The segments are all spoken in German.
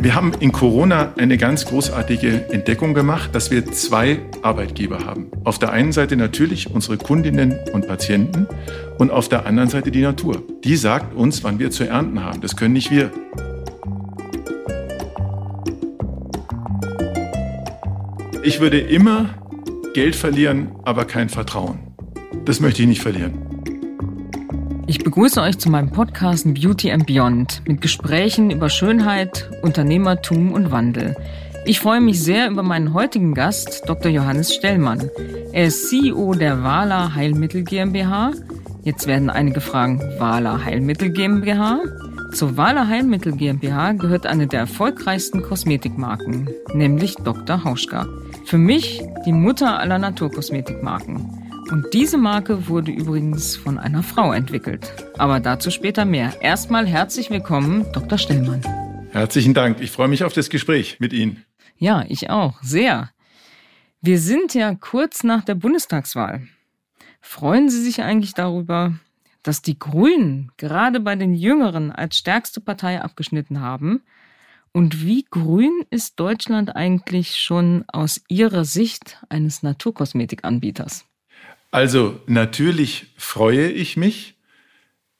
Wir haben in Corona eine ganz großartige Entdeckung gemacht, dass wir zwei Arbeitgeber haben. Auf der einen Seite natürlich unsere Kundinnen und Patienten und auf der anderen Seite die Natur. Die sagt uns, wann wir zu ernten haben. Das können nicht wir. Ich würde immer Geld verlieren, aber kein Vertrauen. Das möchte ich nicht verlieren. Ich begrüße euch zu meinem Podcast Beauty and Beyond mit Gesprächen über Schönheit, Unternehmertum und Wandel. Ich freue mich sehr über meinen heutigen Gast, Dr. Johannes Stellmann. Er ist CEO der Wala Heilmittel GmbH. Jetzt werden einige fragen, Wala Heilmittel GmbH? Zur Wala Heilmittel GmbH gehört eine der erfolgreichsten Kosmetikmarken, nämlich Dr. Hauschka. Für mich die Mutter aller Naturkosmetikmarken. Und diese Marke wurde übrigens von einer Frau entwickelt. Aber dazu später mehr. Erstmal herzlich willkommen, Dr. Stellmann. Herzlichen Dank. Ich freue mich auf das Gespräch mit Ihnen. Ja, ich auch. Sehr. Wir sind ja kurz nach der Bundestagswahl. Freuen Sie sich eigentlich darüber, dass die Grünen gerade bei den Jüngeren als stärkste Partei abgeschnitten haben? Und wie grün ist Deutschland eigentlich schon aus Ihrer Sicht eines Naturkosmetikanbieters? Also natürlich freue ich mich,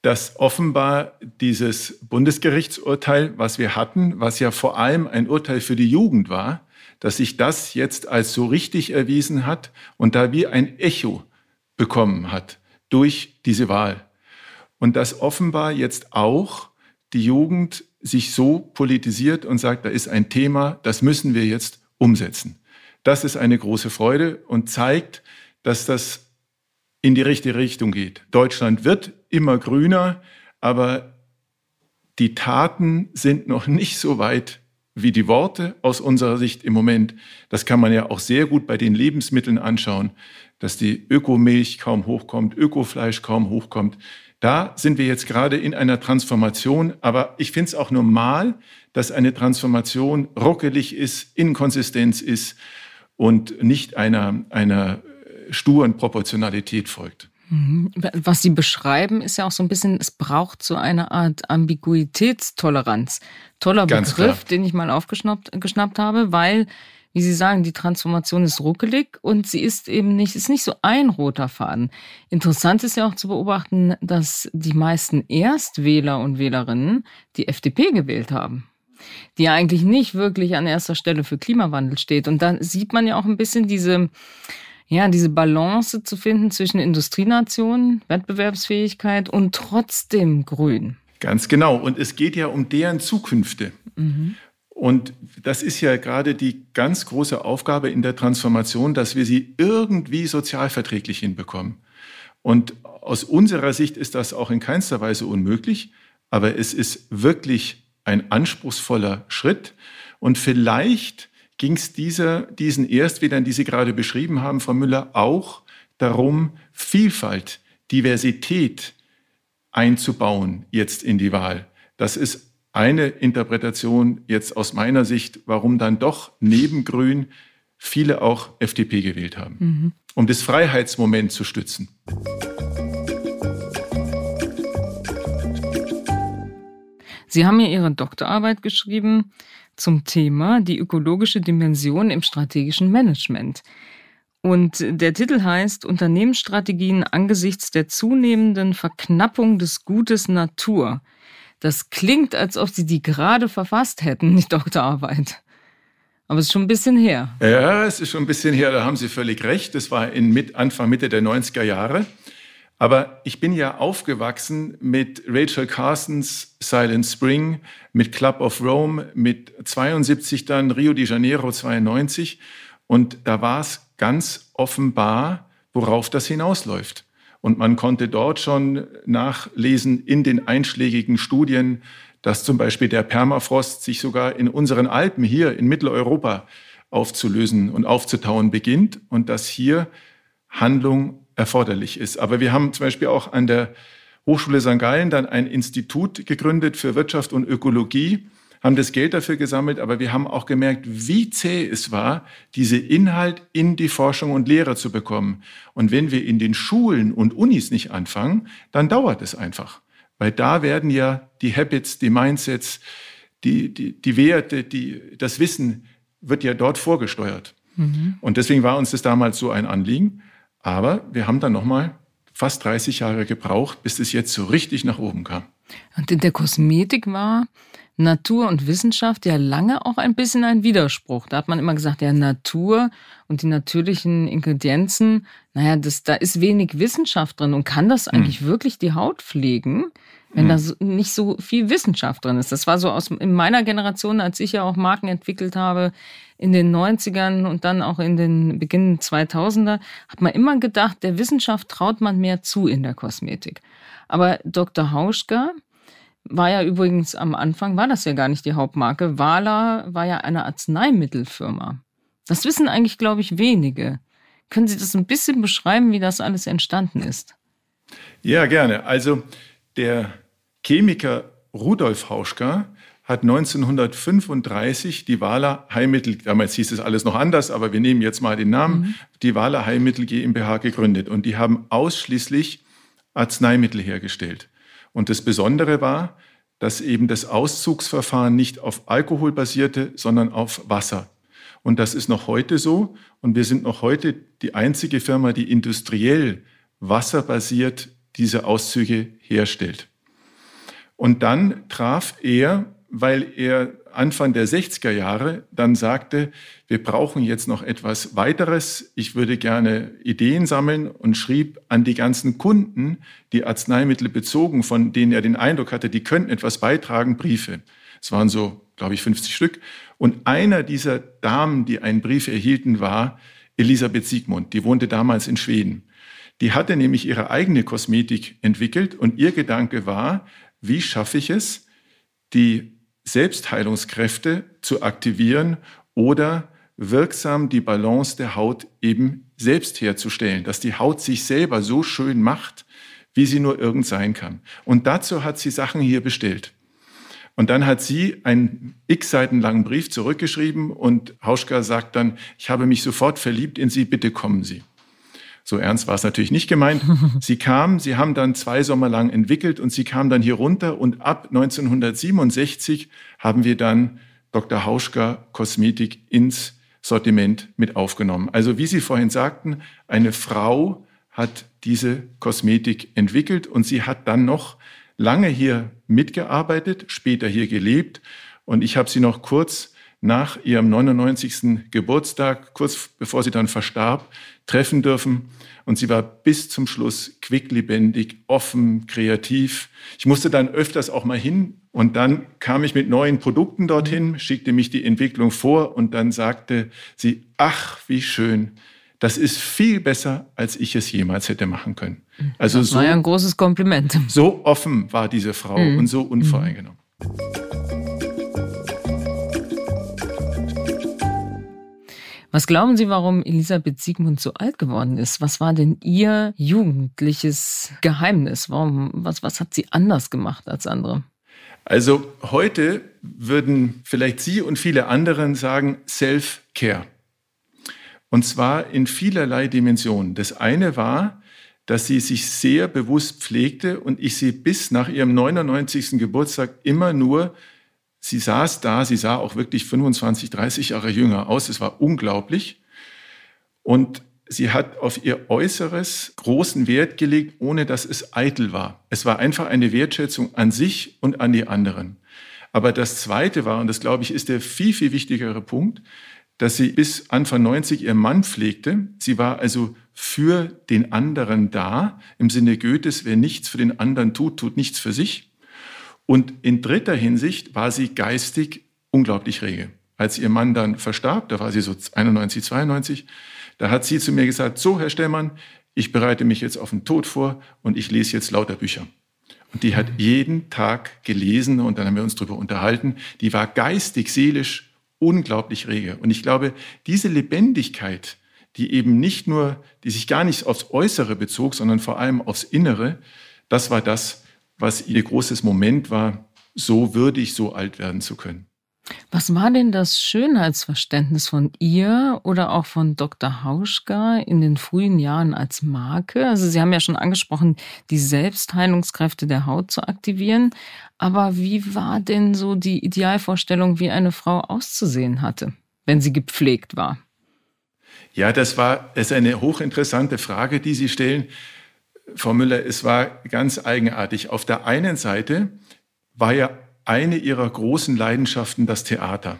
dass offenbar dieses Bundesgerichtsurteil, was wir hatten, was ja vor allem ein Urteil für die Jugend war, dass sich das jetzt als so richtig erwiesen hat und da wie ein Echo bekommen hat durch diese Wahl. Und dass offenbar jetzt auch die Jugend sich so politisiert und sagt, da ist ein Thema, das müssen wir jetzt umsetzen. Das ist eine große Freude und zeigt, dass das in die richtige Richtung geht. Deutschland wird immer grüner, aber die Taten sind noch nicht so weit wie die Worte aus unserer Sicht im Moment. Das kann man ja auch sehr gut bei den Lebensmitteln anschauen, dass die Ökomilch kaum hochkommt, Ökofleisch kaum hochkommt. Da sind wir jetzt gerade in einer Transformation, aber ich finde es auch normal, dass eine Transformation ruckelig ist, Inkonsistenz ist und nicht einer, einer sturen Proportionalität folgt. Mhm. Was Sie beschreiben, ist ja auch so ein bisschen, es braucht so eine Art Ambiguitätstoleranz. Toller Ganz Begriff, klar. den ich mal aufgeschnappt geschnappt habe, weil, wie Sie sagen, die Transformation ist ruckelig und sie ist eben nicht, ist nicht so ein roter Faden. Interessant ist ja auch zu beobachten, dass die meisten Erstwähler und Wählerinnen die FDP gewählt haben die eigentlich nicht wirklich an erster Stelle für Klimawandel steht. Und da sieht man ja auch ein bisschen diese, ja, diese Balance zu finden zwischen Industrienationen, Wettbewerbsfähigkeit und trotzdem Grün. Ganz genau. Und es geht ja um deren Zukünfte. Mhm. Und das ist ja gerade die ganz große Aufgabe in der Transformation, dass wir sie irgendwie sozialverträglich hinbekommen. Und aus unserer Sicht ist das auch in keinster Weise unmöglich, aber es ist wirklich ein anspruchsvoller Schritt. Und vielleicht ging es diesen Erstwählern, die Sie gerade beschrieben haben, Frau Müller, auch darum, Vielfalt, Diversität einzubauen jetzt in die Wahl. Das ist eine Interpretation jetzt aus meiner Sicht, warum dann doch neben Grün viele auch FDP gewählt haben, mhm. um das Freiheitsmoment zu stützen. Sie haben ja Ihre Doktorarbeit geschrieben zum Thema die ökologische Dimension im strategischen Management. Und der Titel heißt Unternehmensstrategien angesichts der zunehmenden Verknappung des Gutes Natur. Das klingt, als ob Sie die gerade verfasst hätten, die Doktorarbeit. Aber es ist schon ein bisschen her. Ja, es ist schon ein bisschen her, da haben Sie völlig recht. Das war in Anfang, Mitte der 90er Jahre. Aber ich bin ja aufgewachsen mit Rachel Carsons Silent Spring, mit Club of Rome, mit 72 dann Rio de Janeiro 92. Und da war es ganz offenbar, worauf das hinausläuft. Und man konnte dort schon nachlesen in den einschlägigen Studien, dass zum Beispiel der Permafrost sich sogar in unseren Alpen hier in Mitteleuropa aufzulösen und aufzutauen beginnt und dass hier Handlung erforderlich ist. Aber wir haben zum Beispiel auch an der Hochschule St. Gallen dann ein Institut gegründet für Wirtschaft und Ökologie, haben das Geld dafür gesammelt, aber wir haben auch gemerkt, wie zäh es war, diese Inhalt in die Forschung und Lehre zu bekommen. Und wenn wir in den Schulen und Unis nicht anfangen, dann dauert es einfach. Weil da werden ja die Habits, die Mindsets, die, die, die Werte, die, das Wissen wird ja dort vorgesteuert. Mhm. Und deswegen war uns das damals so ein Anliegen. Aber wir haben dann nochmal fast 30 Jahre gebraucht, bis es jetzt so richtig nach oben kam. Und in der Kosmetik war Natur und Wissenschaft ja lange auch ein bisschen ein Widerspruch. Da hat man immer gesagt, ja, Natur und die natürlichen Ingredienzen, naja, das, da ist wenig Wissenschaft drin. Und kann das hm. eigentlich hm. wirklich die Haut pflegen, wenn hm. da so, nicht so viel Wissenschaft drin ist? Das war so aus in meiner Generation, als ich ja auch Marken entwickelt habe, in den 90ern und dann auch in den Beginn 2000er, hat man immer gedacht, der Wissenschaft traut man mehr zu in der Kosmetik. Aber Dr. Hauschka, war ja übrigens am Anfang, war das ja gar nicht die Hauptmarke. Wala war ja eine Arzneimittelfirma. Das wissen eigentlich, glaube ich, wenige. Können Sie das ein bisschen beschreiben, wie das alles entstanden ist? Ja, gerne. Also der Chemiker Rudolf Hauschka hat 1935 die Wala Heilmittel, damals hieß es alles noch anders, aber wir nehmen jetzt mal den Namen, mhm. die Wala Heilmittel GmbH gegründet. Und die haben ausschließlich Arzneimittel hergestellt. Und das Besondere war, dass eben das Auszugsverfahren nicht auf Alkohol basierte, sondern auf Wasser. Und das ist noch heute so. Und wir sind noch heute die einzige Firma, die industriell wasserbasiert diese Auszüge herstellt. Und dann traf er, weil er Anfang der 60er Jahre dann sagte, wir brauchen jetzt noch etwas weiteres. Ich würde gerne Ideen sammeln und schrieb an die ganzen Kunden, die Arzneimittel bezogen, von denen er den Eindruck hatte, die könnten etwas beitragen, Briefe. Es waren so, glaube ich, 50 Stück. Und einer dieser Damen, die einen Brief erhielten, war Elisabeth Siegmund. Die wohnte damals in Schweden. Die hatte nämlich ihre eigene Kosmetik entwickelt und ihr Gedanke war, wie schaffe ich es, die Selbstheilungskräfte zu aktivieren oder wirksam die Balance der Haut eben selbst herzustellen, dass die Haut sich selber so schön macht, wie sie nur irgend sein kann. Und dazu hat sie Sachen hier bestellt. Und dann hat sie einen x Seiten langen Brief zurückgeschrieben und Hauschka sagt dann, ich habe mich sofort verliebt in Sie, bitte kommen Sie. So ernst war es natürlich nicht gemeint. Sie kam, sie haben dann zwei Sommer lang entwickelt und sie kam dann hier runter und ab 1967 haben wir dann Dr. Hauschka Kosmetik ins Sortiment mit aufgenommen. Also wie Sie vorhin sagten, eine Frau hat diese Kosmetik entwickelt und sie hat dann noch lange hier mitgearbeitet, später hier gelebt und ich habe sie noch kurz nach ihrem 99. Geburtstag, kurz bevor sie dann verstarb, treffen dürfen. Und sie war bis zum Schluss quicklebendig, offen, kreativ. Ich musste dann öfters auch mal hin und dann kam ich mit neuen Produkten dorthin, schickte mich die Entwicklung vor und dann sagte sie, ach, wie schön. Das ist viel besser, als ich es jemals hätte machen können. Also das war so, ja ein großes Kompliment. So offen war diese Frau mhm. und so unvoreingenommen. Was glauben Sie, warum Elisabeth Siegmund so alt geworden ist? Was war denn ihr jugendliches Geheimnis? Warum, was, was hat sie anders gemacht als andere? Also heute würden vielleicht Sie und viele anderen sagen Self-Care. Und zwar in vielerlei Dimensionen. Das eine war, dass sie sich sehr bewusst pflegte und ich sie bis nach ihrem 99. Geburtstag immer nur Sie saß da, sie sah auch wirklich 25, 30 Jahre jünger aus. Es war unglaublich. Und sie hat auf ihr Äußeres großen Wert gelegt, ohne dass es eitel war. Es war einfach eine Wertschätzung an sich und an die anderen. Aber das Zweite war, und das glaube ich ist der viel, viel wichtigere Punkt, dass sie bis Anfang 90 ihren Mann pflegte. Sie war also für den anderen da, im Sinne Goethes, wer nichts für den anderen tut, tut nichts für sich. Und in dritter Hinsicht war sie geistig unglaublich rege. Als ihr Mann dann verstarb, da war sie so 91, 92, da hat sie zu mir gesagt, so Herr Stellmann, ich bereite mich jetzt auf den Tod vor und ich lese jetzt lauter Bücher. Und die hat jeden Tag gelesen und dann haben wir uns darüber unterhalten. Die war geistig, seelisch unglaublich rege. Und ich glaube, diese Lebendigkeit, die eben nicht nur, die sich gar nicht aufs Äußere bezog, sondern vor allem aufs Innere, das war das, was ihr großes Moment war, so würdig, so alt werden zu können. Was war denn das Schönheitsverständnis von ihr oder auch von Dr. Hauschka in den frühen Jahren als Marke? Also Sie haben ja schon angesprochen, die Selbstheilungskräfte der Haut zu aktivieren. Aber wie war denn so die Idealvorstellung, wie eine Frau auszusehen hatte, wenn sie gepflegt war? Ja, das war das ist eine hochinteressante Frage, die Sie stellen. Frau Müller, es war ganz eigenartig. Auf der einen Seite war ja eine ihrer großen Leidenschaften das Theater.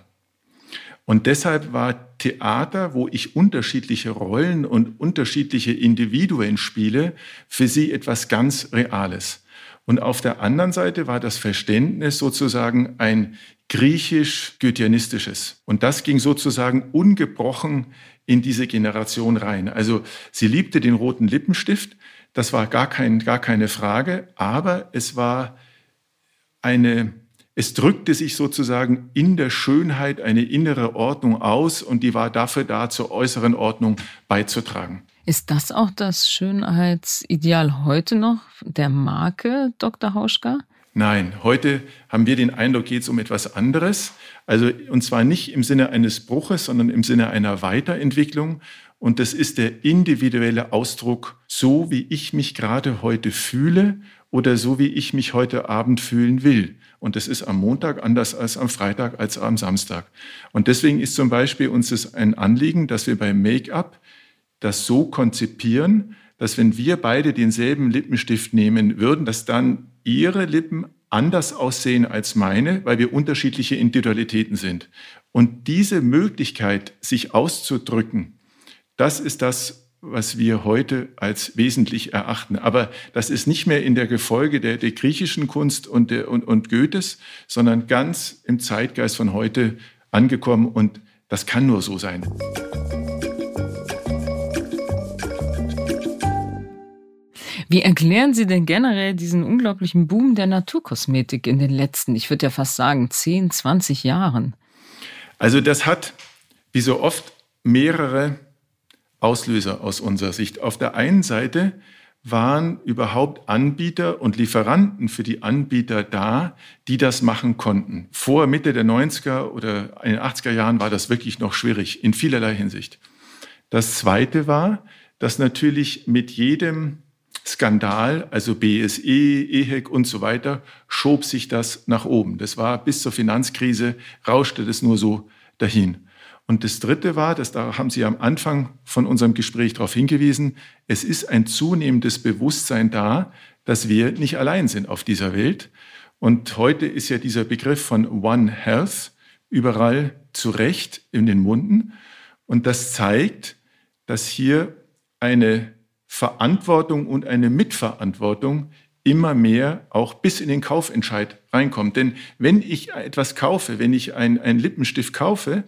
Und deshalb war Theater, wo ich unterschiedliche Rollen und unterschiedliche Individuen spiele, für sie etwas ganz Reales. Und auf der anderen Seite war das Verständnis sozusagen ein griechisch-goetheanistisches. Und das ging sozusagen ungebrochen in diese Generation rein. Also sie liebte den roten Lippenstift, das war gar, kein, gar keine Frage, aber es war eine es drückte sich sozusagen in der Schönheit eine innere Ordnung aus und die war dafür da, zur äußeren Ordnung beizutragen. Ist das auch das Schönheitsideal heute noch der Marke Dr. Hauschka? Nein, heute haben wir den Eindruck, geht es um etwas anderes. Also, und zwar nicht im Sinne eines Bruches, sondern im Sinne einer Weiterentwicklung. Und das ist der individuelle Ausdruck, so wie ich mich gerade heute fühle oder so wie ich mich heute Abend fühlen will. Und das ist am Montag anders als am Freitag, als am Samstag. Und deswegen ist zum Beispiel uns es ein Anliegen, dass wir beim Make-up das so konzipieren, dass wenn wir beide denselben Lippenstift nehmen würden, dass dann ihre Lippen anders aussehen als meine, weil wir unterschiedliche Individualitäten sind. Und diese Möglichkeit, sich auszudrücken, das ist das, was wir heute als wesentlich erachten. Aber das ist nicht mehr in der Gefolge der, der griechischen Kunst und, der, und, und Goethes, sondern ganz im Zeitgeist von heute angekommen. Und das kann nur so sein. Wie erklären Sie denn generell diesen unglaublichen Boom der Naturkosmetik in den letzten, ich würde ja fast sagen, 10, 20 Jahren? Also das hat, wie so oft, mehrere Auslöser aus unserer Sicht. Auf der einen Seite waren überhaupt Anbieter und Lieferanten für die Anbieter da, die das machen konnten. Vor Mitte der 90er oder in den 80er Jahren war das wirklich noch schwierig in vielerlei Hinsicht. Das Zweite war, dass natürlich mit jedem Skandal, also BSE, EHEC und so weiter, schob sich das nach oben. Das war bis zur Finanzkrise, rauschte das nur so dahin. Und das Dritte war, dass da haben Sie am Anfang von unserem Gespräch darauf hingewiesen, es ist ein zunehmendes Bewusstsein da, dass wir nicht allein sind auf dieser Welt. Und heute ist ja dieser Begriff von One Health überall zu Recht in den Munden. Und das zeigt, dass hier eine Verantwortung und eine Mitverantwortung immer mehr auch bis in den Kaufentscheid reinkommt. Denn wenn ich etwas kaufe, wenn ich einen Lippenstift kaufe,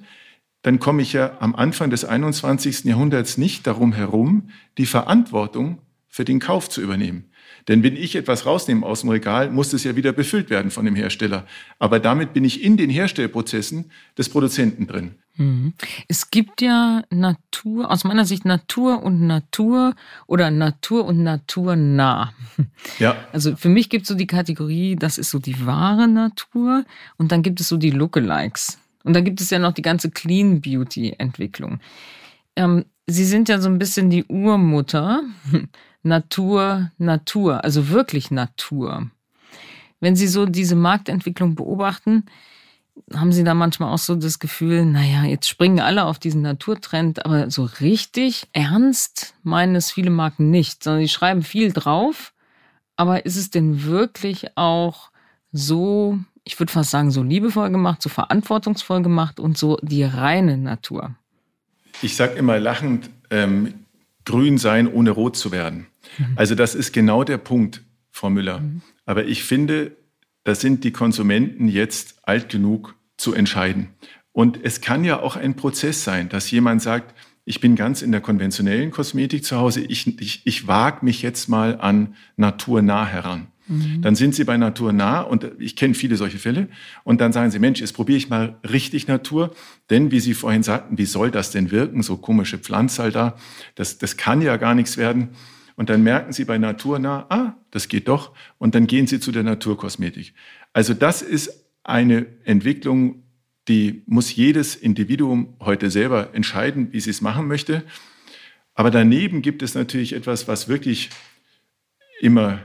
dann komme ich ja am Anfang des 21. Jahrhunderts nicht darum herum, die Verantwortung für den Kauf zu übernehmen. Denn wenn ich etwas rausnehme aus dem Regal, muss es ja wieder befüllt werden von dem Hersteller. Aber damit bin ich in den Herstellprozessen des Produzenten drin. Mhm. Es gibt ja Natur, aus meiner Sicht Natur und Natur oder Natur und Natur nah. Ja. Also für mich gibt es so die Kategorie, das ist so die wahre Natur und dann gibt es so die Lookalikes. Und da gibt es ja noch die ganze Clean Beauty Entwicklung. Ähm, Sie sind ja so ein bisschen die Urmutter. Natur, Natur, also wirklich Natur. Wenn Sie so diese Marktentwicklung beobachten, haben Sie da manchmal auch so das Gefühl, naja, jetzt springen alle auf diesen Naturtrend, aber so richtig ernst meinen es viele Marken nicht, sondern die schreiben viel drauf. Aber ist es denn wirklich auch so ich würde fast sagen, so liebevoll gemacht, so verantwortungsvoll gemacht und so die reine Natur. Ich sage immer lachend, ähm, grün sein, ohne rot zu werden. Mhm. Also das ist genau der Punkt, Frau Müller. Mhm. Aber ich finde, da sind die Konsumenten jetzt alt genug zu entscheiden. Und es kann ja auch ein Prozess sein, dass jemand sagt, ich bin ganz in der konventionellen Kosmetik zu Hause, ich, ich, ich wage mich jetzt mal an naturnah heran. Mhm. Dann sind sie bei Natur nah und ich kenne viele solche Fälle. Und dann sagen sie, Mensch, jetzt probiere ich mal richtig Natur. Denn wie Sie vorhin sagten, wie soll das denn wirken? So komische Pflanzerl da. Das, das kann ja gar nichts werden. Und dann merken sie bei Natur nah, ah, das geht doch. Und dann gehen sie zu der Naturkosmetik. Also das ist eine Entwicklung, die muss jedes Individuum heute selber entscheiden, wie sie es machen möchte. Aber daneben gibt es natürlich etwas, was wirklich immer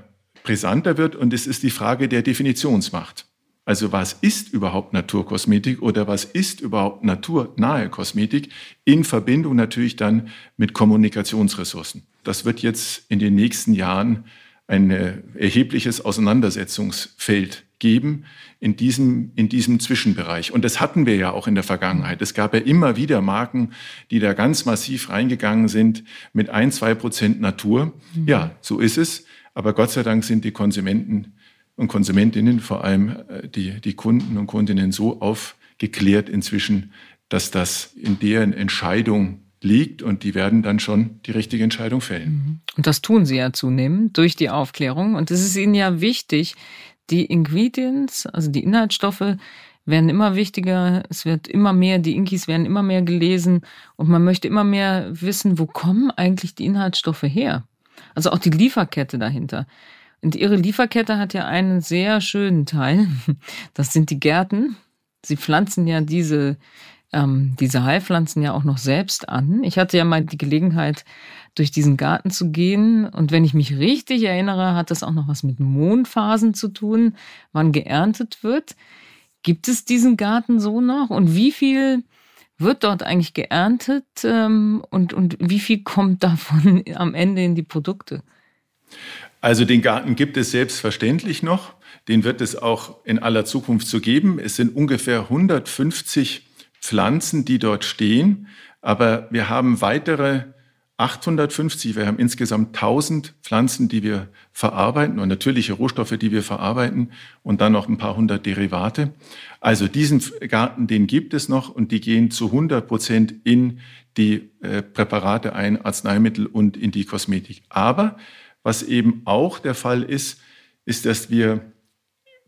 brisanter wird, und es ist die Frage der Definitionsmacht. Also was ist überhaupt Naturkosmetik oder was ist überhaupt naturnahe Kosmetik in Verbindung natürlich dann mit Kommunikationsressourcen. Das wird jetzt in den nächsten Jahren ein erhebliches Auseinandersetzungsfeld geben in diesem, in diesem Zwischenbereich. Und das hatten wir ja auch in der Vergangenheit. Es gab ja immer wieder Marken, die da ganz massiv reingegangen sind mit ein, zwei Prozent Natur. Mhm. Ja, so ist es. Aber Gott sei Dank sind die Konsumenten und Konsumentinnen, vor allem äh, die, die Kunden und Kundinnen, so aufgeklärt inzwischen, dass das in deren Entscheidung liegt und die werden dann schon die richtige Entscheidung fällen. Mhm. Und das tun sie ja zunehmend durch die Aufklärung. Und es ist ihnen ja wichtig, die Ingredients, also die Inhaltsstoffe, werden immer wichtiger, es wird immer mehr, die Inkis werden immer mehr gelesen und man möchte immer mehr wissen, wo kommen eigentlich die Inhaltsstoffe her? Also auch die Lieferkette dahinter. Und ihre Lieferkette hat ja einen sehr schönen Teil. Das sind die Gärten. Sie pflanzen ja diese, ähm, diese Heilpflanzen ja auch noch selbst an. Ich hatte ja mal die Gelegenheit, durch diesen Garten zu gehen. Und wenn ich mich richtig erinnere, hat das auch noch was mit Mondphasen zu tun, wann geerntet wird. Gibt es diesen Garten so noch? Und wie viel wird dort eigentlich geerntet? Ähm, und, und wie viel kommt davon am Ende in die Produkte? Also den Garten gibt es selbstverständlich noch. Den wird es auch in aller Zukunft so geben. Es sind ungefähr 150 Pflanzen, die dort stehen. Aber wir haben weitere 850, wir haben insgesamt 1000 Pflanzen, die wir verarbeiten und natürliche Rohstoffe, die wir verarbeiten und dann noch ein paar hundert Derivate. Also diesen Garten, den gibt es noch und die gehen zu 100 Prozent in die äh, Präparate ein, Arzneimittel und in die Kosmetik. Aber was eben auch der Fall ist, ist, dass wir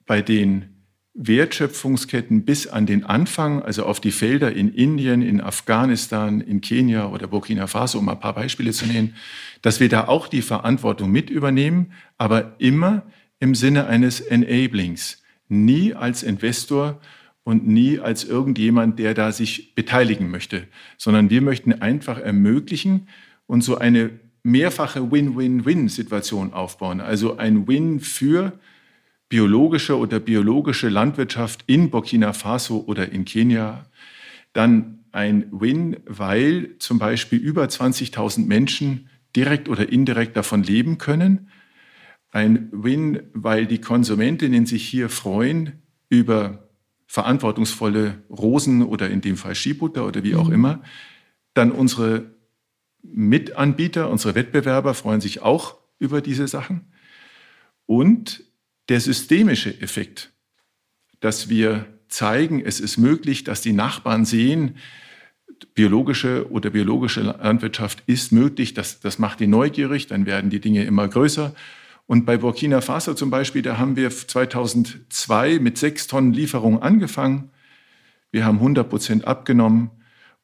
bei den Wertschöpfungsketten bis an den Anfang, also auf die Felder in Indien, in Afghanistan, in Kenia oder Burkina Faso, um ein paar Beispiele zu nennen, dass wir da auch die Verantwortung mit übernehmen, aber immer im Sinne eines Enablings, nie als Investor und nie als irgendjemand, der da sich beteiligen möchte, sondern wir möchten einfach ermöglichen und so eine mehrfache Win-Win-Win-Situation aufbauen, also ein Win für biologische oder biologische Landwirtschaft in Burkina Faso oder in Kenia, dann ein Win, weil zum Beispiel über 20.000 Menschen direkt oder indirekt davon leben können. Ein Win, weil die Konsumentinnen sich hier freuen über verantwortungsvolle Rosen oder in dem Fall Skibutter oder wie auch mhm. immer. Dann unsere Mitanbieter, unsere Wettbewerber freuen sich auch über diese Sachen. Und der systemische Effekt, dass wir zeigen, es ist möglich, dass die Nachbarn sehen, biologische oder biologische Landwirtschaft ist möglich, das, das macht die neugierig, dann werden die Dinge immer größer. Und bei Burkina Faso zum Beispiel, da haben wir 2002 mit sechs Tonnen Lieferung angefangen. Wir haben 100 Prozent abgenommen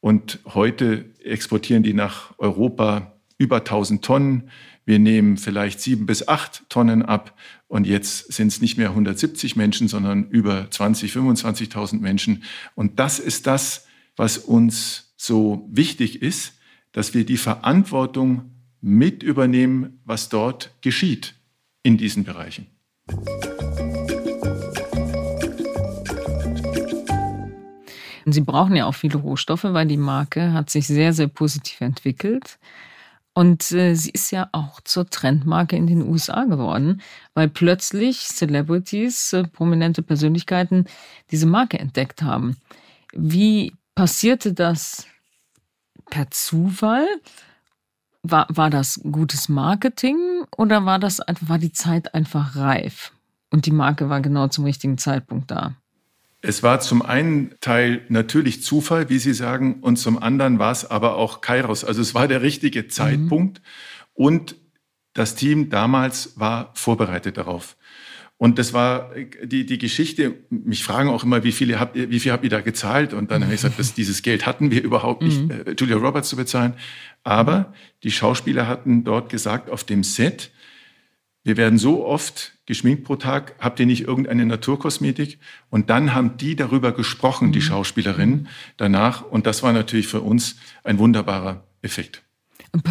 und heute exportieren die nach Europa über 1000 Tonnen. Wir nehmen vielleicht sieben bis acht Tonnen ab und jetzt sind es nicht mehr 170 Menschen, sondern über 20, 25.000 Menschen. Und das ist das, was uns so wichtig ist, dass wir die Verantwortung mit übernehmen, was dort geschieht in diesen Bereichen. Sie brauchen ja auch viele Rohstoffe, weil die Marke hat sich sehr, sehr positiv entwickelt. Und äh, sie ist ja auch zur Trendmarke in den USA geworden, weil plötzlich Celebrities, äh, prominente Persönlichkeiten diese Marke entdeckt haben. Wie passierte das per Zufall? War, war das gutes Marketing oder war das war die Zeit einfach reif und die Marke war genau zum richtigen Zeitpunkt da? Es war zum einen Teil natürlich Zufall, wie Sie sagen, und zum anderen war es aber auch Kairos. Also es war der richtige mhm. Zeitpunkt mhm. und das Team damals war vorbereitet darauf. Und das war die, die Geschichte. Mich fragen auch immer, wie, viele habt ihr, wie viel habt ihr da gezahlt? Und dann habe ich gesagt, dass dieses Geld hatten wir überhaupt nicht, mhm. äh, Julia Roberts zu bezahlen. Aber die Schauspieler hatten dort gesagt auf dem Set, wir werden so oft geschminkt pro Tag? Habt ihr nicht irgendeine Naturkosmetik? Und dann haben die darüber gesprochen, die mhm. Schauspielerinnen, danach. Und das war natürlich für uns ein wunderbarer Effekt.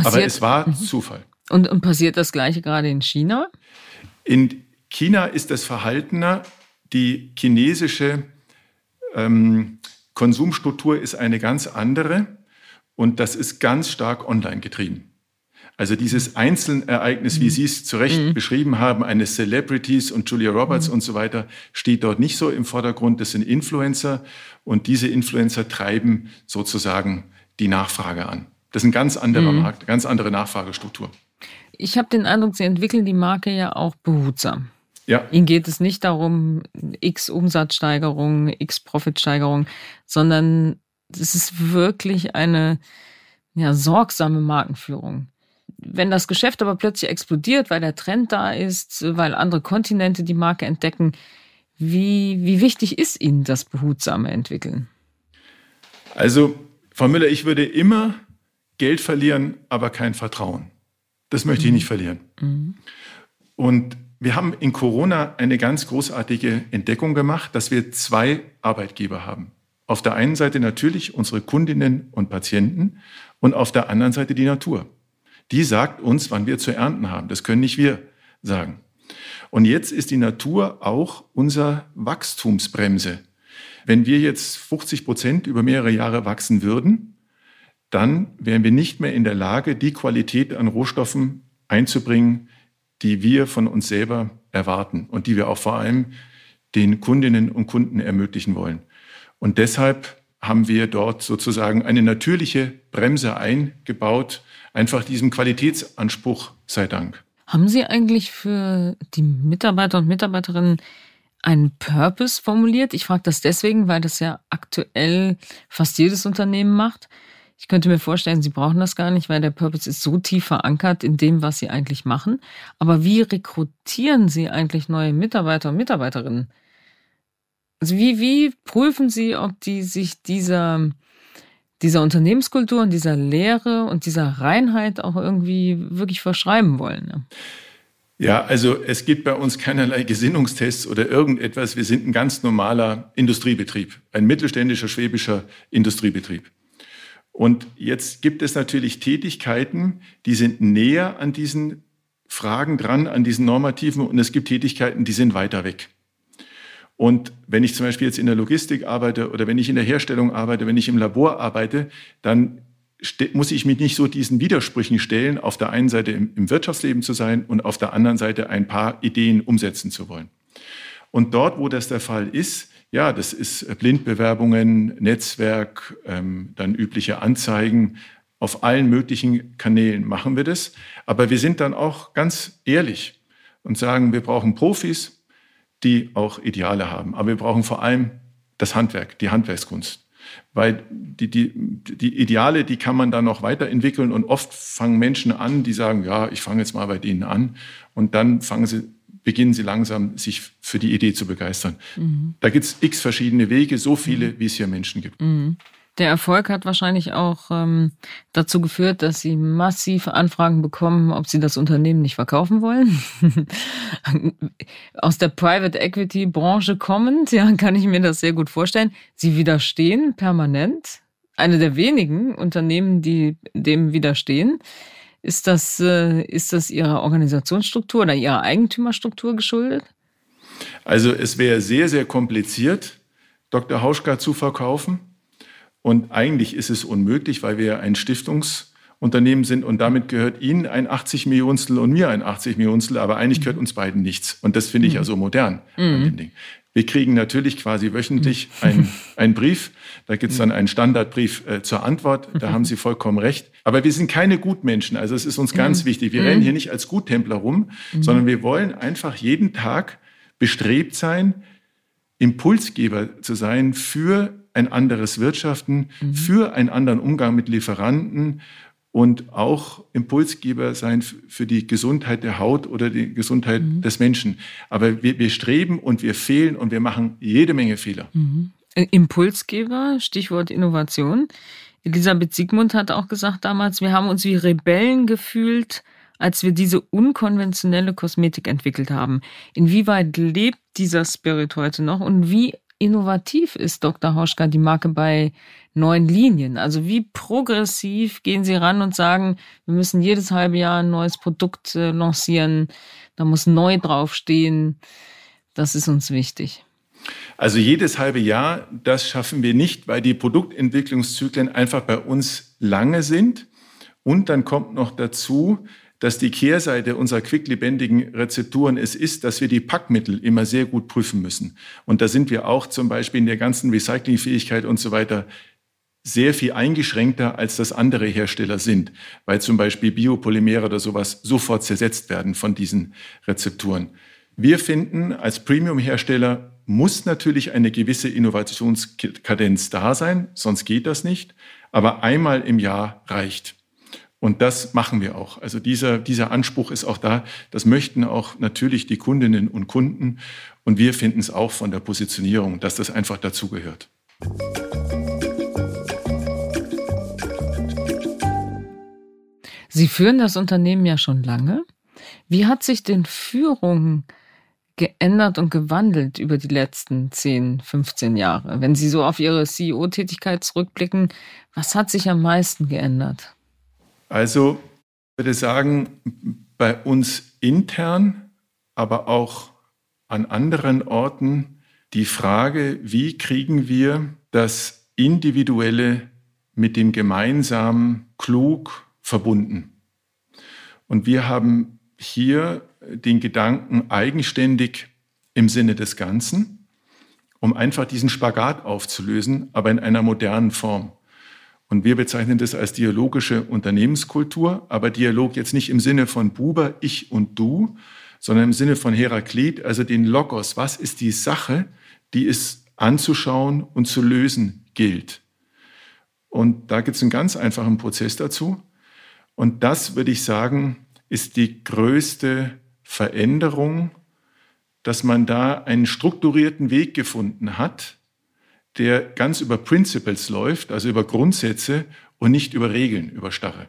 Aber es war mhm. Zufall. Und, und passiert das Gleiche gerade in China? In China ist es verhaltener. Die chinesische ähm, Konsumstruktur ist eine ganz andere und das ist ganz stark online getrieben. Also dieses Einzelereignis, wie mhm. Sie es zu Recht mhm. beschrieben haben, eines Celebrities und Julia Roberts mhm. und so weiter, steht dort nicht so im Vordergrund. Das sind Influencer und diese Influencer treiben sozusagen die Nachfrage an. Das ist ein ganz anderer mhm. Markt, ganz andere Nachfragestruktur. Ich habe den Eindruck, Sie entwickeln die Marke ja auch behutsam. Ja. Ihnen geht es nicht darum, x Umsatzsteigerung, x Profitsteigerung, sondern es ist wirklich eine ja, sorgsame Markenführung. Wenn das Geschäft aber plötzlich explodiert, weil der Trend da ist, weil andere Kontinente die Marke entdecken, wie, wie wichtig ist Ihnen das behutsame Entwickeln? Also, Frau Müller, ich würde immer Geld verlieren, aber kein Vertrauen. Das möchte ich mhm. nicht verlieren. Mhm. Und wir haben in Corona eine ganz großartige Entdeckung gemacht, dass wir zwei Arbeitgeber haben. Auf der einen Seite natürlich unsere Kundinnen und Patienten und auf der anderen Seite die Natur. Die sagt uns, wann wir zu ernten haben. Das können nicht wir sagen. Und jetzt ist die Natur auch unser Wachstumsbremse. Wenn wir jetzt 50 Prozent über mehrere Jahre wachsen würden, dann wären wir nicht mehr in der Lage, die Qualität an Rohstoffen einzubringen, die wir von uns selber erwarten und die wir auch vor allem den Kundinnen und Kunden ermöglichen wollen. Und deshalb haben wir dort sozusagen eine natürliche Bremse eingebaut, einfach diesem Qualitätsanspruch sei Dank. Haben Sie eigentlich für die Mitarbeiter und Mitarbeiterinnen einen Purpose formuliert? Ich frage das deswegen, weil das ja aktuell fast jedes Unternehmen macht. Ich könnte mir vorstellen, Sie brauchen das gar nicht, weil der Purpose ist so tief verankert in dem, was Sie eigentlich machen. Aber wie rekrutieren Sie eigentlich neue Mitarbeiter und Mitarbeiterinnen? Also wie, wie prüfen Sie, ob die sich dieser, dieser Unternehmenskultur und dieser Lehre und dieser Reinheit auch irgendwie wirklich verschreiben wollen? Ne? Ja, also es gibt bei uns keinerlei Gesinnungstests oder irgendetwas. Wir sind ein ganz normaler Industriebetrieb, ein mittelständischer schwäbischer Industriebetrieb. Und jetzt gibt es natürlich Tätigkeiten, die sind näher an diesen Fragen dran, an diesen Normativen, und es gibt Tätigkeiten, die sind weiter weg. Und wenn ich zum Beispiel jetzt in der Logistik arbeite oder wenn ich in der Herstellung arbeite, wenn ich im Labor arbeite, dann muss ich mich nicht so diesen Widersprüchen stellen, auf der einen Seite im, im, Wirtschaftsleben zu sein und auf der anderen Seite ein paar Ideen umsetzen zu wollen. Und dort, wo das der Fall ist, ja, das ist Blindbewerbungen, Netzwerk, ähm, dann übliche Anzeigen. Auf allen möglichen Kanälen machen wir das. Aber wir sind dann auch ganz ehrlich und sagen, wir brauchen Profis, die auch Ideale haben. Aber wir brauchen vor allem das Handwerk, die Handwerkskunst. Weil die, die, die Ideale, die kann man dann noch weiterentwickeln und oft fangen Menschen an, die sagen, ja, ich fange jetzt mal bei denen an und dann fangen sie beginnen sie langsam, sich für die Idee zu begeistern. Mhm. Da gibt es x verschiedene Wege, so viele, mhm. wie es hier Menschen gibt. Mhm. Der Erfolg hat wahrscheinlich auch ähm, dazu geführt, dass Sie massive Anfragen bekommen, ob Sie das Unternehmen nicht verkaufen wollen. Aus der Private Equity Branche kommend, ja, kann ich mir das sehr gut vorstellen. Sie widerstehen permanent. Eine der wenigen Unternehmen, die dem widerstehen. Ist das, äh, ist das Ihrer Organisationsstruktur oder Ihrer Eigentümerstruktur geschuldet? Also es wäre sehr, sehr kompliziert, Dr. Hauschka zu verkaufen. Und eigentlich ist es unmöglich, weil wir ein Stiftungsunternehmen sind und damit gehört Ihnen ein 80 Millionstel und mir ein 80 Millionstel, aber eigentlich gehört uns beiden nichts. Und das finde ich ja so modern mhm. an dem Ding. Wir kriegen natürlich quasi wöchentlich mhm. einen Brief. Da gibt es dann einen Standardbrief äh, zur Antwort. Da haben Sie vollkommen recht. Aber wir sind keine Gutmenschen. Also es ist uns ganz mhm. wichtig. Wir mhm. rennen hier nicht als Guttempler rum, mhm. sondern wir wollen einfach jeden Tag bestrebt sein, Impulsgeber zu sein für ein anderes Wirtschaften, mhm. für einen anderen Umgang mit Lieferanten und auch Impulsgeber sein für die Gesundheit der Haut oder die Gesundheit mhm. des Menschen. Aber wir, wir, streben und wir fehlen und wir machen jede Menge Fehler. Mhm. Impulsgeber, Stichwort Innovation. Elisabeth Siegmund hat auch gesagt damals, wir haben uns wie Rebellen gefühlt, als wir diese unkonventionelle Kosmetik entwickelt haben. Inwieweit lebt dieser Spirit heute noch und wie innovativ ist Dr. Hauschka die Marke bei neuen Linien? Also wie progressiv gehen Sie ran und sagen, wir müssen jedes halbe Jahr ein neues Produkt äh, lancieren, da muss neu draufstehen. Das ist uns wichtig. Also jedes halbe Jahr, das schaffen wir nicht, weil die Produktentwicklungszyklen einfach bei uns lange sind. Und dann kommt noch dazu, dass die Kehrseite unserer quicklebendigen Rezepturen es ist, dass wir die Packmittel immer sehr gut prüfen müssen. Und da sind wir auch zum Beispiel in der ganzen Recyclingfähigkeit und so weiter sehr viel eingeschränkter, als das andere Hersteller sind, weil zum Beispiel Biopolymere oder sowas sofort zersetzt werden von diesen Rezepturen. Wir finden, als Premium-Hersteller muss natürlich eine gewisse Innovationskadenz da sein, sonst geht das nicht, aber einmal im Jahr reicht. Und das machen wir auch. Also dieser, dieser Anspruch ist auch da. Das möchten auch natürlich die Kundinnen und Kunden. Und wir finden es auch von der Positionierung, dass das einfach dazugehört. Sie führen das Unternehmen ja schon lange. Wie hat sich denn Führung geändert und gewandelt über die letzten 10, 15 Jahre? Wenn Sie so auf Ihre CEO-Tätigkeit zurückblicken, was hat sich am meisten geändert? Also, ich würde sagen, bei uns intern, aber auch an anderen Orten die Frage, wie kriegen wir das Individuelle mit dem Gemeinsamen klug verbunden. Und wir haben hier den Gedanken eigenständig im Sinne des Ganzen, um einfach diesen Spagat aufzulösen, aber in einer modernen Form. Und wir bezeichnen das als dialogische Unternehmenskultur, aber Dialog jetzt nicht im Sinne von Buber, ich und du, sondern im Sinne von Heraklit, also den Logos. Was ist die Sache, die es anzuschauen und zu lösen gilt? Und da gibt es einen ganz einfachen Prozess dazu. Und das, würde ich sagen, ist die größte Veränderung, dass man da einen strukturierten Weg gefunden hat, der ganz über Principles läuft, also über Grundsätze und nicht über Regeln, über Starre.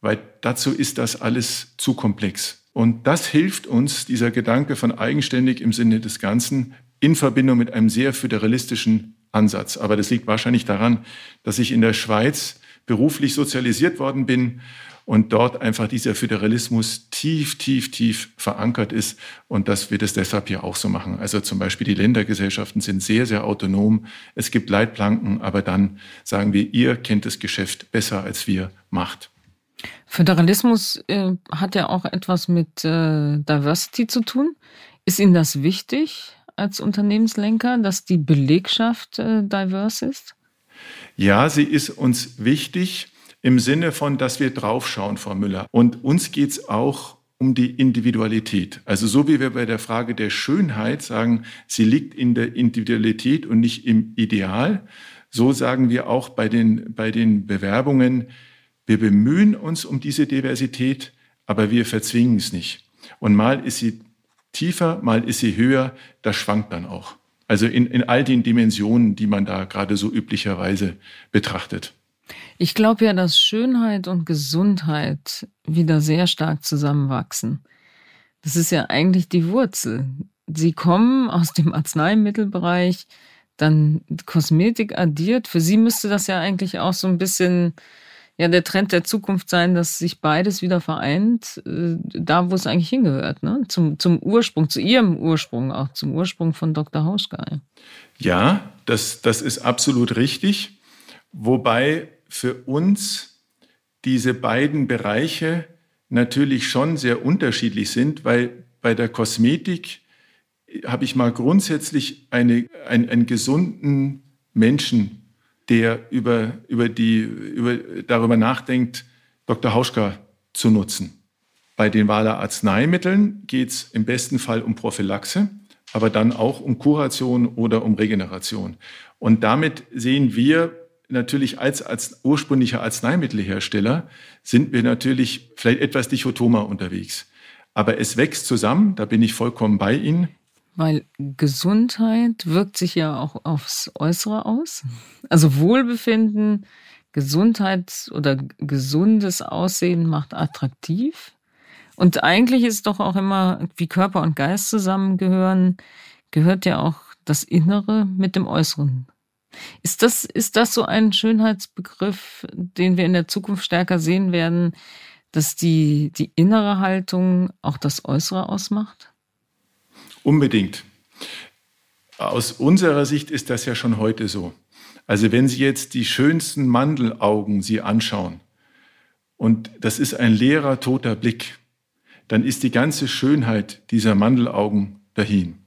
Weil dazu ist das alles zu komplex. Und das hilft uns, dieser Gedanke von eigenständig im Sinne des Ganzen, in Verbindung mit einem sehr föderalistischen Ansatz. Aber das liegt wahrscheinlich daran, dass ich in der Schweiz beruflich sozialisiert worden bin und dort einfach dieser Föderalismus tief, tief, tief verankert ist und dass wir das deshalb hier auch so machen. Also zum Beispiel die Ländergesellschaften sind sehr, sehr autonom. Es gibt Leitplanken, aber dann sagen wir, ihr kennt das Geschäft besser als wir macht. Föderalismus äh, hat ja auch etwas mit äh, Diversity zu tun. Ist Ihnen das wichtig als Unternehmenslenker, dass die Belegschaft äh, diverse ist? Ja, sie ist uns wichtig im Sinne von, dass wir draufschauen, Frau Müller. Und uns geht es auch um die Individualität. Also so wie wir bei der Frage der Schönheit sagen, sie liegt in der Individualität und nicht im Ideal, so sagen wir auch bei den, bei den Bewerbungen, wir bemühen uns um diese Diversität, aber wir verzwingen es nicht. Und mal ist sie tiefer, mal ist sie höher, das schwankt dann auch. Also in, in all den Dimensionen, die man da gerade so üblicherweise betrachtet. Ich glaube ja, dass Schönheit und Gesundheit wieder sehr stark zusammenwachsen. Das ist ja eigentlich die Wurzel. Sie kommen aus dem Arzneimittelbereich, dann Kosmetik addiert. Für Sie müsste das ja eigentlich auch so ein bisschen ja der Trend der Zukunft sein, dass sich beides wieder vereint, äh, da wo es eigentlich hingehört, ne? Zum, zum Ursprung, zu Ihrem Ursprung, auch zum Ursprung von Dr. Hauschka. Ja, das, das ist absolut richtig. Wobei für uns diese beiden Bereiche natürlich schon sehr unterschiedlich sind, weil bei der Kosmetik habe ich mal grundsätzlich eine, einen, einen gesunden Menschen, der über, über die, über, darüber nachdenkt, Dr. Hauschka zu nutzen. Bei den Wahler Arzneimitteln geht es im besten Fall um Prophylaxe, aber dann auch um Kuration oder um Regeneration. Und damit sehen wir natürlich als, als ursprünglicher Arzneimittelhersteller sind wir natürlich vielleicht etwas dichotomer unterwegs. Aber es wächst zusammen, da bin ich vollkommen bei Ihnen. Weil Gesundheit wirkt sich ja auch aufs Äußere aus. Also Wohlbefinden, Gesundheit oder gesundes Aussehen macht attraktiv. Und eigentlich ist doch auch immer, wie Körper und Geist zusammengehören, gehört ja auch das Innere mit dem Äußeren. Ist das, ist das so ein Schönheitsbegriff, den wir in der Zukunft stärker sehen werden, dass die, die innere Haltung auch das Äußere ausmacht? Unbedingt. Aus unserer Sicht ist das ja schon heute so. Also wenn Sie jetzt die schönsten Mandelaugen Sie anschauen und das ist ein leerer, toter Blick, dann ist die ganze Schönheit dieser Mandelaugen dahin.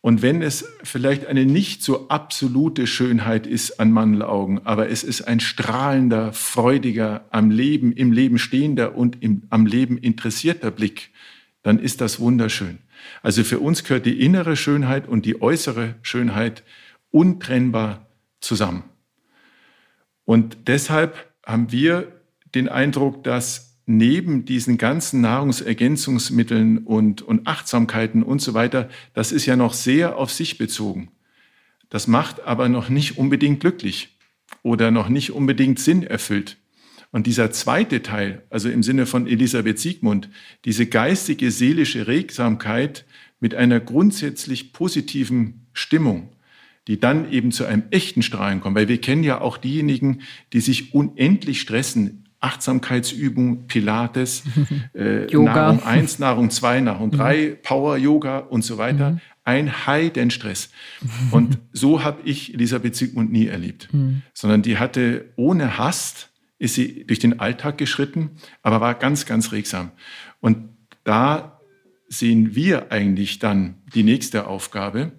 Und wenn es vielleicht eine nicht so absolute Schönheit ist an Mandelaugen, aber es ist ein strahlender, freudiger, am Leben, im Leben stehender und im, am Leben interessierter Blick, dann ist das wunderschön. Also für uns gehört die innere Schönheit und die äußere Schönheit untrennbar zusammen. Und deshalb haben wir den Eindruck, dass neben diesen ganzen Nahrungsergänzungsmitteln und, und Achtsamkeiten und so weiter, das ist ja noch sehr auf sich bezogen. Das macht aber noch nicht unbedingt glücklich oder noch nicht unbedingt Sinn erfüllt. Und dieser zweite Teil, also im Sinne von Elisabeth Siegmund, diese geistige, seelische Regsamkeit mit einer grundsätzlich positiven Stimmung, die dann eben zu einem echten Strahlen kommen. Weil wir kennen ja auch diejenigen, die sich unendlich stressen, Achtsamkeitsübung, Pilates, äh, Nahrung 1, Nahrung 2, Nahrung 3, mhm. Power, Yoga und so weiter. Mhm. Ein Heidenstress. Und so habe ich Elisabeth Sigmund nie erlebt. Mhm. Sondern die hatte ohne Hast, ist sie durch den Alltag geschritten, aber war ganz, ganz regsam. Und da sehen wir eigentlich dann die nächste Aufgabe,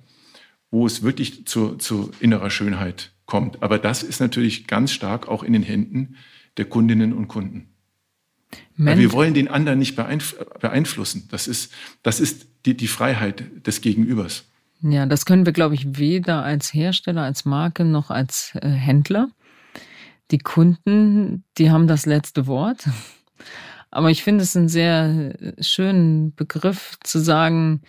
wo es wirklich zu, zu innerer Schönheit kommt. Aber das ist natürlich ganz stark auch in den Händen der Kundinnen und Kunden. Weil wir wollen den anderen nicht beeinflussen. Das ist, das ist die, die Freiheit des Gegenübers. Ja, das können wir, glaube ich, weder als Hersteller, als Marke noch als äh, Händler. Die Kunden, die haben das letzte Wort. Aber ich finde es einen sehr schönen Begriff zu sagen,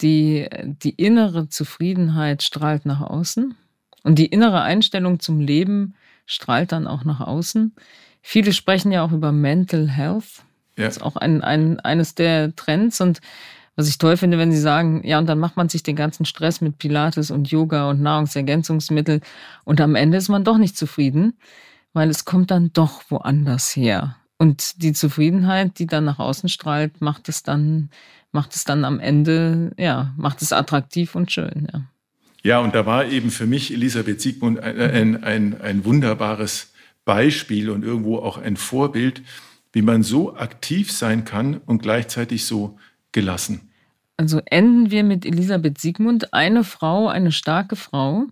die, die innere Zufriedenheit strahlt nach außen und die innere Einstellung zum Leben strahlt dann auch nach außen. Viele sprechen ja auch über Mental Health. Ja. Das ist auch ein, ein, eines der Trends. Und was ich toll finde, wenn sie sagen, ja, und dann macht man sich den ganzen Stress mit Pilates und Yoga und Nahrungsergänzungsmittel und am Ende ist man doch nicht zufrieden, weil es kommt dann doch woanders her. Und die Zufriedenheit, die dann nach außen strahlt, macht es dann, macht es dann am Ende, ja, macht es attraktiv und schön, ja. Ja, und da war eben für mich Elisabeth Siegmund ein, ein, ein, ein wunderbares Beispiel und irgendwo auch ein Vorbild, wie man so aktiv sein kann und gleichzeitig so gelassen. Also enden wir mit Elisabeth Siegmund, eine Frau, eine starke Frau,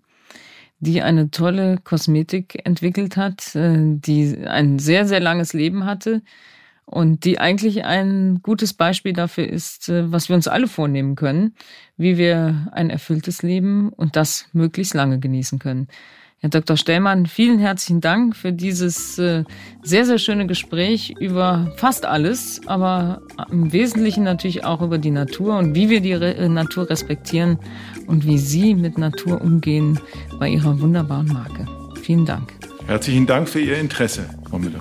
die eine tolle Kosmetik entwickelt hat, äh, die ein sehr, sehr langes Leben hatte und die eigentlich ein gutes Beispiel dafür ist, äh, was wir uns alle vornehmen können, wie wir ein erfülltes Leben und das möglichst lange genießen können. Herr Dr. Stellmann, vielen herzlichen Dank für dieses äh, sehr, sehr schöne Gespräch über fast alles, aber im Wesentlichen natürlich auch über die Natur und wie wir die Natur respektieren und wie Sie mit Natur umgehen bei Ihrer wunderbaren Marke. Vielen Dank. Herzlichen Dank für Ihr Interesse, Frau Müller.